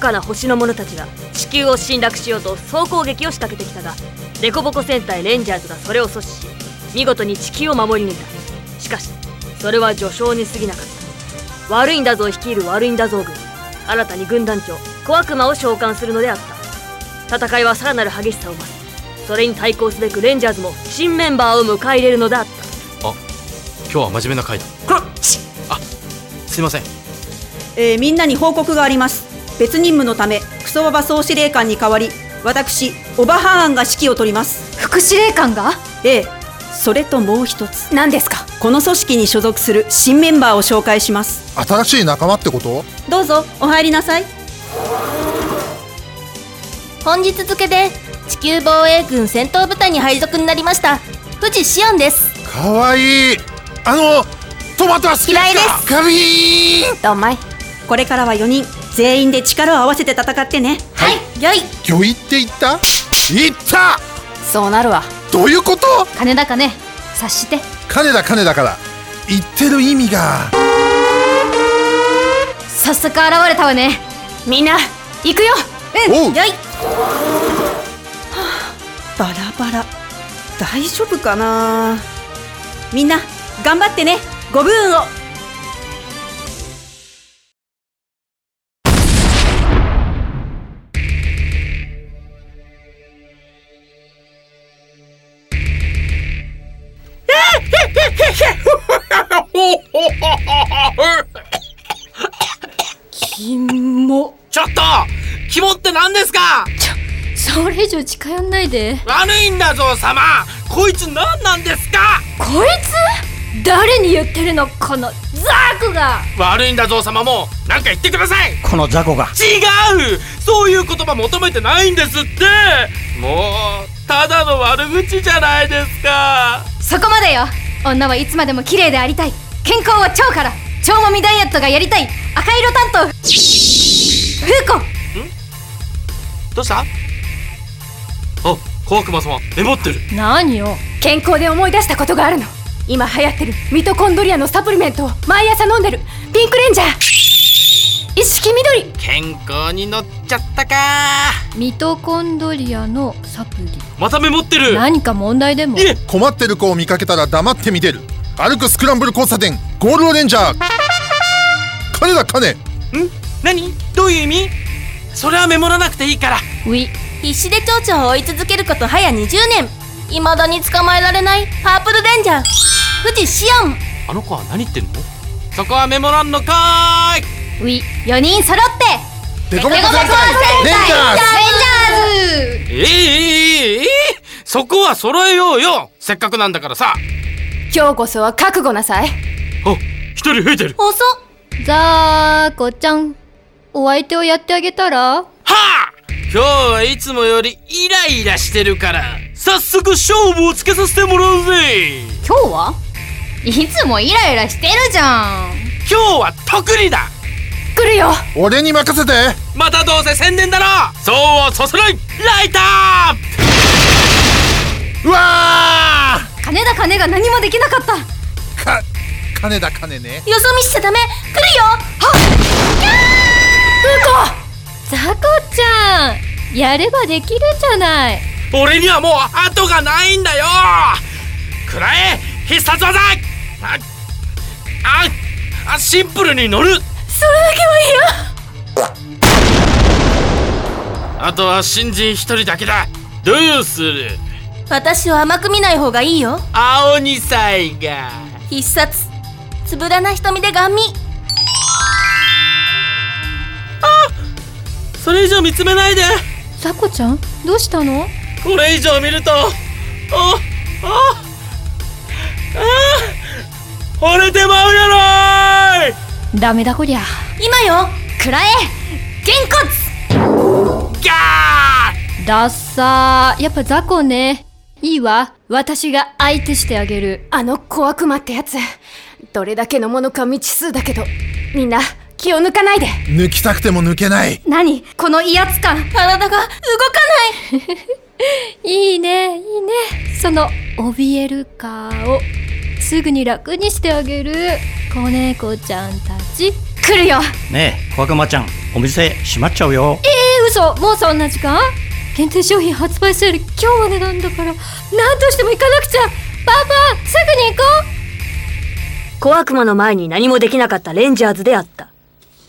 かの星の者たちが地球を侵略しようと総攻撃を仕掛けてきたがデコボコ戦隊レンジャーズがそれを阻止し見事に地球を守り抜いた。しかしそれは序章に過ぎなかった。悪いんだぞ率いる悪いんだぞ軍。新たに軍団長小悪魔を召喚するのであった。戦いはさらなる激しさを増す。それに対抗すべくレンジャーズも新メンバーを迎え入れるのであった。今日は真面目な回だ。こらすいません。えーみんなに報告があります別任務のためクソババ総司令官に代わり私オバハーンが指揮を執ります。副司令官が？ええそれともう一つ。何ですか？この組織に所属する新メンバーを紹介します。新しい仲間ってこと？どうぞお入りなさい。本日付で地球防衛軍戦闘部隊に配属になりました藤シオンです。かわいい。あのトマトは好き嫌いです。カビーン。どんまいこれからは4人全員で力を合わせて戦ってね。はい。よい。魚いって言った？言った！そうなるわ。どういうこと？金だかね。察して。金だ金だから。言ってる意味が。早速現れたわね。みんな行くよ。おう。よい。バラバラ。大丈夫かな。みんな頑張ってね。ご武運をって何ですか？それ以上近寄んないで。悪いんだぞ様。こいつ何なんですか？こいつ？誰に言ってるのこのザークが？悪いんだぞ様。も何か言ってください。この雑魚が。違う。そういう言葉求めてないんですって。もうただの悪口じゃないですか。そこまでよ。女はいつまでも綺麗でありたい。健康は腸から。腸もみダイエットがやりたい。赤色担当。フーコどうした？あ小悪魔様メモってる。何よ？健康で思い出したことがあるの？今流行ってるミトコンドリアのサプリメントを毎朝飲んでる。ピンクレンジャー。意識緑。健康に乗っちゃったか。ミトコンドリアのサプリ。またメモってる。何か問題でも？いえ。困ってる子を見かけたら黙って見てる。歩くスクランブル交差点ゴールドレンジャー。金だ金。何？どういう意味？それはメモらなくていいから。ウィ必死で蝶々を追い続けること早20年。未だに捕まえられないパープルレンジャー。富士シオン。あの子は何言ってんの？そこはメモらんのかーい。ウィ4人揃って。デコボコ戦隊レンジャーズ。ええええええそこは揃えようよ。せっかくなんだからさ。今日こそは覚悟なさい。あ一人増えてる。遅っ。ザーコちゃんお相手をやってあげたら？はあ！今日はいつもよりイライラしてるから早速勝負をつけさせてもらうぜ。今日は？いつもイライラしてるじゃん。今日は特にだ。来るよ。俺に任せて。またどうせ宣伝だろ。そうはさせない。ライターうわ金田金が何もできなかったー！か金だ金ねよそ見しちゃダメ来るよザコちゃんやればできるじゃない。俺にはもう後がないんだよ。くらえ必殺技。あああシンプルに乗る。それだけはあとは新人一人だけだ。どうする？私を甘く見ない方がいいよ青二歳が必殺つぶらな瞳でガン見それ以上見つめないで。嫌ザコちゃん？どうしたの？これ以上見るとあああ惚れてまうやろい！ダメだこりゃ。今よくらえげんこギャー！つダッサー。やっぱザコね。いいわ。私が相手してあげる。あの小悪魔ってやつ。どれだけのものか未知数だけど。みんな気を抜かないで。抜きたくても抜けない。何？この威圧感。体が動かない。いいねいいね。その怯える顔。すぐに楽にしてあげる。子猫ちゃんたち。来るよ。ねえ小悪魔ちゃん。お店閉まっちゃうよ。えー、嘘。もうそんな時間？限定商品発売セール今日までなんだから。何としても行かなくちゃ。パパすぐに行こう。小悪魔の前に何もできなかったレンジャーズであった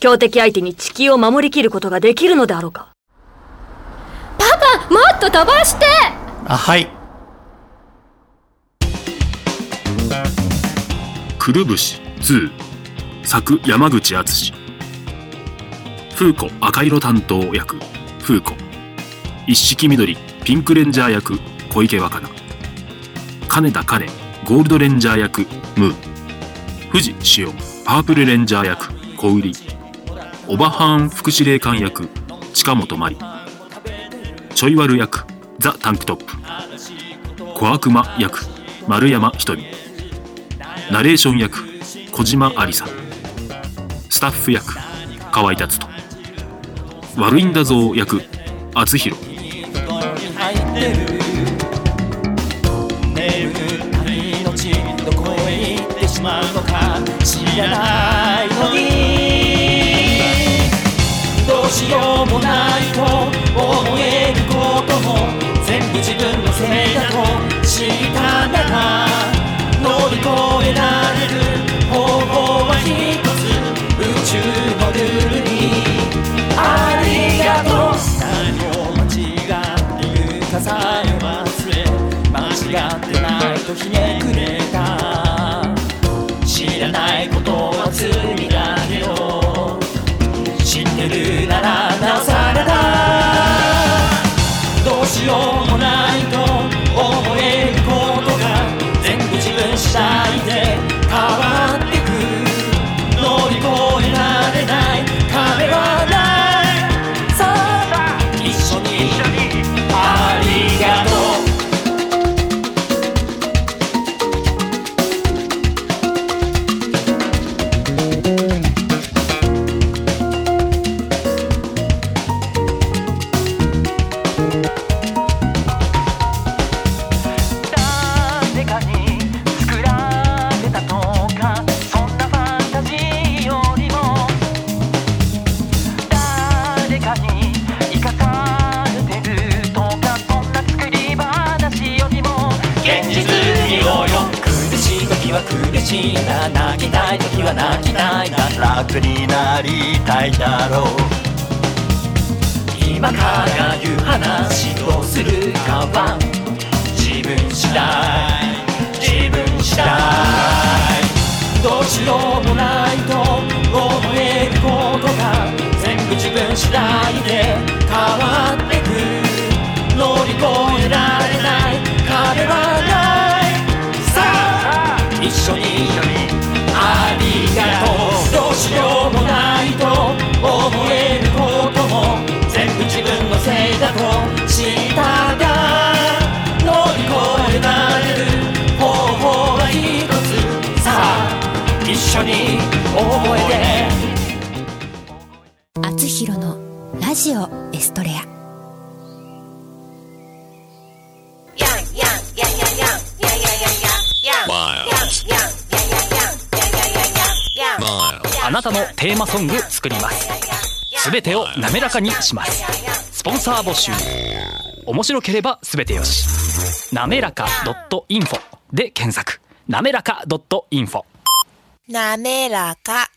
強敵相手に地球を守りきることができるのであろうか。パパもっと飛ばして！あはい。くるぶし2作山口敦。風子赤色担当役。風子一色緑。ピンクレンジャー役。小池若菜。金田金ゴールドレンジャー役。ムー富士紫音パープルレンジャー役。小売オバハーン副司令官役近本麻里。ちょい悪役ザ・タンクトップ。小悪魔役丸山ひとみナレーション役小島ありさ。スタッフ役河合達人。悪いんだぞ役厚弘。ようもないと思えることも全部自分のせいだと知ったなら乗り越えられる方法は一つ宇宙のルールにありがとう何を間違っているかさえ忘れ間違ってないとひねくれたしいな泣きたい時は泣きたいな楽になりたいだろう。今から言う話どうするかは自分次第。せいだとしたが乗り越えられる方法は一つさあ一緒に覚えてあつひろのラジオエストレア。あなたのテーマソング作りますすべてを滑らかにしますスポンサー募集。面白ければすべてよし。なめらか .info で検索。なめらか .info なめらか。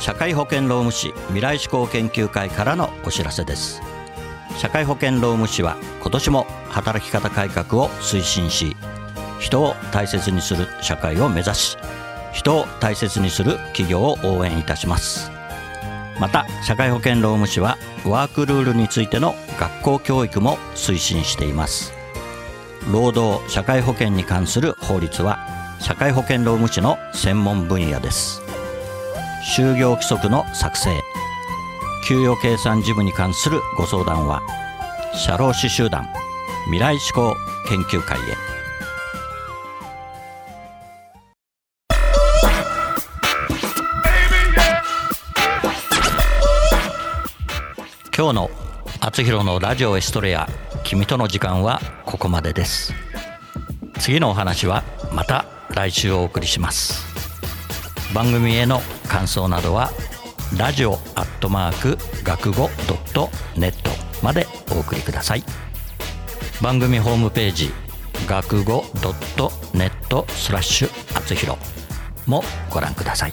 社会保険労務士未来志向研究会からのお知らせです。社会保険労務士は今年も働き方改革を推進し人を大切にする社会を目指し人を大切にする企業を応援いたします。また社会保険労務士はワークルールについての学校教育も推進しています。労働社会保険に関する法律は社会保険労務士の専門分野です。就業規則の作成給与計算事務に関するご相談は社労士集団未来志向研究会へ。今日の「あつひろのラジオエストレア君との時間」はここまでです。次のお話はまた来週お送りします。番組への感想などはラジオアットマーク学語ドットネットまでお送りください。番組ホームページ学語ドットネットスラッシュあつひろもご覧ください。